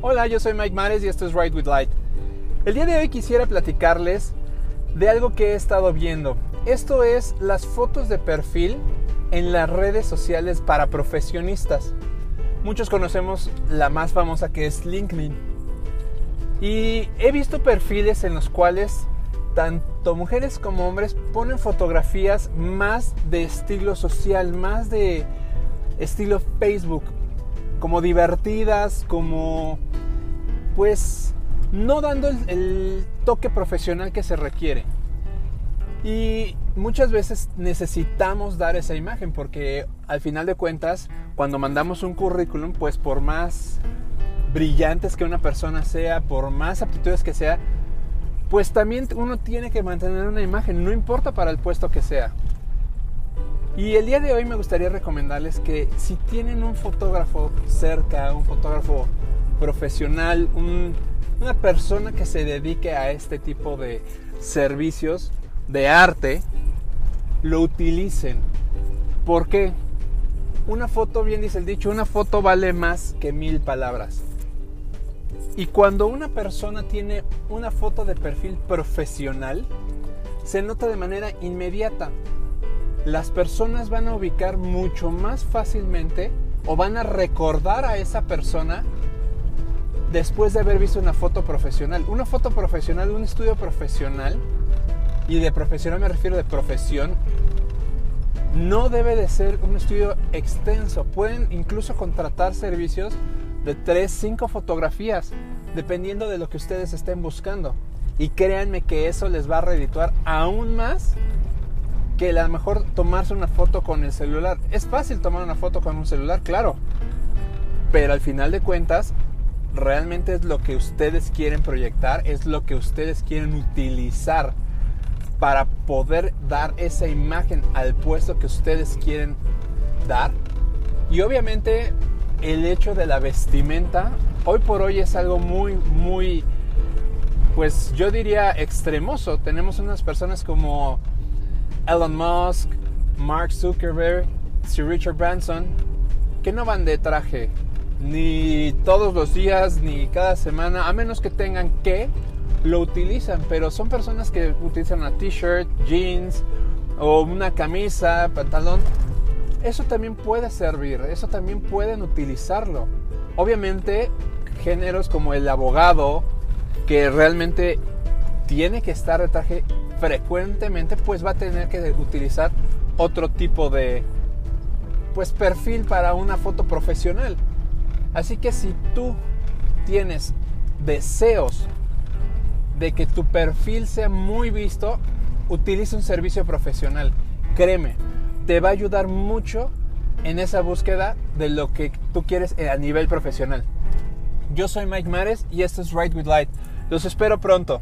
Hola, yo soy Mike Mares y esto es Ride with Light. El día de hoy quisiera platicarles de algo que he estado viendo. Esto es las fotos de perfil en las redes sociales para profesionistas. Muchos conocemos la más famosa que es LinkedIn. Y he visto perfiles en los cuales tanto mujeres como hombres ponen fotografías más de estilo social, más de estilo Facebook, como divertidas, como pues no dando el, toque profesional que se requiere. Y muchas veces necesitamos dar esa imagen porque al final de cuentas, cuando mandamos un currículum, pues por más brillantes que una persona sea, por más aptitudes que sea, pues también uno tiene que mantener una imagen, no importa para el puesto que sea. Y el día de hoy me gustaría recomendarles que si tienen un fotógrafo cerca, un fotógrafo profesional, una persona que se dedique a este tipo de servicios de arte, lo utilicen. ¿Por qué? Una foto, bien dice el dicho, una foto vale más que mil palabras. Y cuando una persona tiene una foto de perfil profesional, se nota de manera inmediata. Las personas van a ubicar mucho más fácilmente o van a recordar a esa persona después de haber visto una foto profesional. Una foto profesional, un estudio profesional, y de profesional me refiero de profesión, no debe de ser un estudio extenso. Pueden incluso contratar servicios de 3, 5 fotografías, dependiendo de lo que ustedes estén buscando. Y créanme que eso les va a redituar aún más que a lo mejor tomarse una foto con el celular. Es fácil tomar una foto con un celular, claro. Pero al final de cuentas, realmente es lo que ustedes quieren proyectar, es lo que ustedes quieren utilizar para poder dar esa imagen al puesto que ustedes quieren dar. Y obviamente el hecho de la vestimenta hoy por hoy es algo muy, muy, pues yo diría extremoso. Tenemos unas personas como Elon Musk, Mark Zuckerberg, Sir Richard Branson, que no van de traje ni todos los días, ni cada semana, a menos que tengan que, lo utilizan, pero son personas que utilizan una t-shirt, jeans o una camisa, pantalón eso también puede servir, eso también pueden utilizarlo. Obviamente, géneros como el abogado, que realmente tiene que estar de traje frecuentemente, pues va a tener que utilizar otro tipo de pues perfil para una foto profesional. Así que si tú tienes deseos de que tu perfil sea muy visto, utiliza un servicio profesional. Créeme, te va a ayudar mucho en esa búsqueda de lo que tú quieres a nivel profesional. Yo soy Mike Mares y esto es Ride with Light. Los espero pronto.